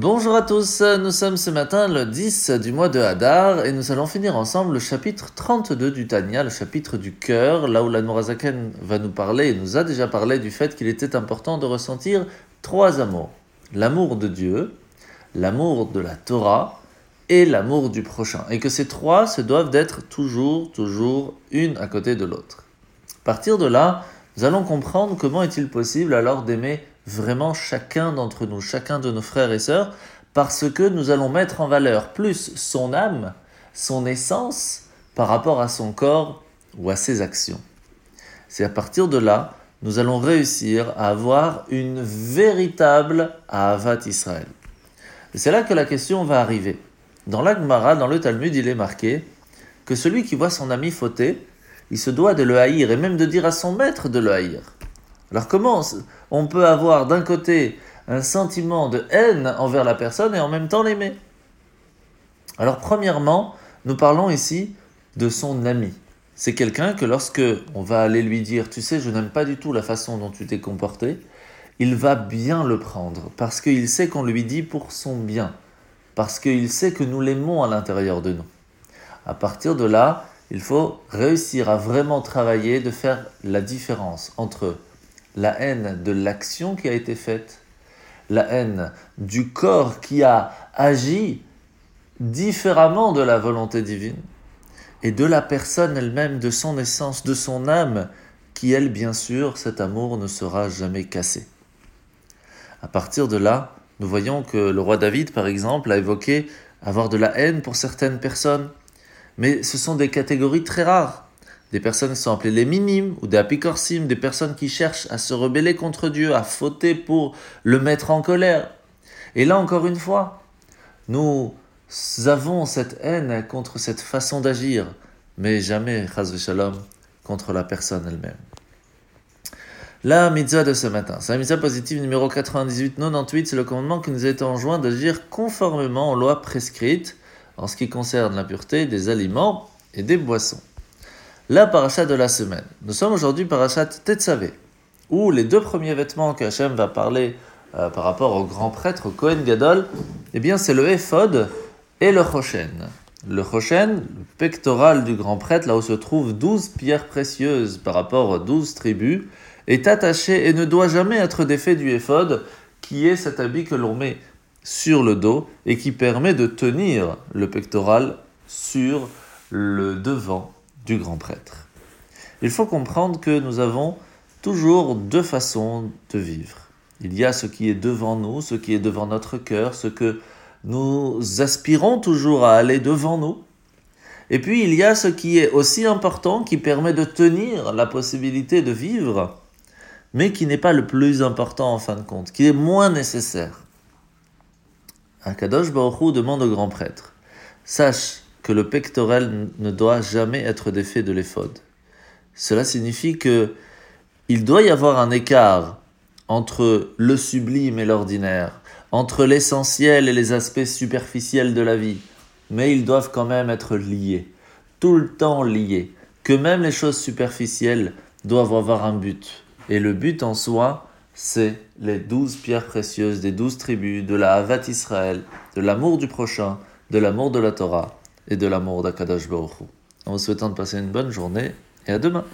Bonjour à tous, nous sommes ce matin le 10 du mois de Hadar et nous allons finir ensemble le chapitre 32 du Tanya, le chapitre du cœur, là où l'Admorazaken va nous parler et nous a déjà parlé du fait qu'il était important de ressentir trois amours. L'amour de Dieu, l'amour de la Torah et l'amour du prochain. Et que ces trois se doivent d'être toujours, toujours une à côté de l'autre. À partir de là, nous allons comprendre comment est-il possible alors d'aimer vraiment chacun d'entre nous, chacun de nos frères et sœurs, parce que nous allons mettre en valeur plus son âme, son essence, par rapport à son corps ou à ses actions. C'est à partir de là, nous allons réussir à avoir une véritable Ahavat Israël. C'est là que la question va arriver. Dans l'Agmara, dans le Talmud, il est marqué que celui qui voit son ami fauter, il se doit de le haïr et même de dire à son maître de le haïr. Alors comment on peut avoir d'un côté un sentiment de haine envers la personne et en même temps l'aimer? Alors premièrement, nous parlons ici de son ami. C'est quelqu'un que lorsque on va aller lui dire, tu sais, je n'aime pas du tout la façon dont tu t'es comporté, il va bien le prendre parce qu'il sait qu'on lui dit pour son bien, parce qu'il sait que nous l'aimons à l'intérieur de nous. À partir de là, il faut réussir à vraiment travailler, de faire la différence entre la haine de l'action qui a été faite, la haine du corps qui a agi différemment de la volonté divine, et de la personne elle-même, de son essence, de son âme, qui elle, bien sûr, cet amour ne sera jamais cassé. À partir de là, nous voyons que le roi David, par exemple, a évoqué avoir de la haine pour certaines personnes, mais ce sont des catégories très rares des personnes qui sont appelées les minimes ou des apicorsim, des personnes qui cherchent à se rebeller contre Dieu, à fauter pour le mettre en colère. Et là encore une fois, nous avons cette haine contre cette façon d'agir, mais jamais, chas shalom, contre la personne elle-même. La mitzvah de ce matin, c'est la mitzvah positive numéro 98-98, c'est le commandement qui nous est enjoint d'agir conformément aux lois prescrites en ce qui concerne la pureté des aliments et des boissons la paracha de la semaine. Nous sommes aujourd'hui parachat Tetzavé, où les deux premiers vêtements que Hachem va parler euh, par rapport au grand prêtre, au Kohen Gadol, eh bien c'est le éphod et le choshen. Le choshen, le pectoral du grand prêtre, là où se trouvent douze pierres précieuses par rapport aux douze tribus, est attaché et ne doit jamais être défait du éphod, qui est cet habit que l'on met sur le dos et qui permet de tenir le pectoral sur le devant du grand prêtre. Il faut comprendre que nous avons toujours deux façons de vivre. Il y a ce qui est devant nous, ce qui est devant notre cœur, ce que nous aspirons toujours à aller devant nous. Et puis il y a ce qui est aussi important, qui permet de tenir la possibilité de vivre, mais qui n'est pas le plus important en fin de compte, qui est moins nécessaire. Akadosh Baruch demande au grand prêtre, sache que le pectoral ne doit jamais être défait de l'éphod. Cela signifie que il doit y avoir un écart entre le sublime et l'ordinaire, entre l'essentiel et les aspects superficiels de la vie, mais ils doivent quand même être liés, tout le temps liés, que même les choses superficielles doivent avoir un but. Et le but en soi, c'est les douze pierres précieuses des douze tribus, de la Havat Israël, de l'amour du prochain, de l'amour de la Torah et de l'amour d'Akadash Baruch En vous souhaitant de passer une bonne journée et à demain.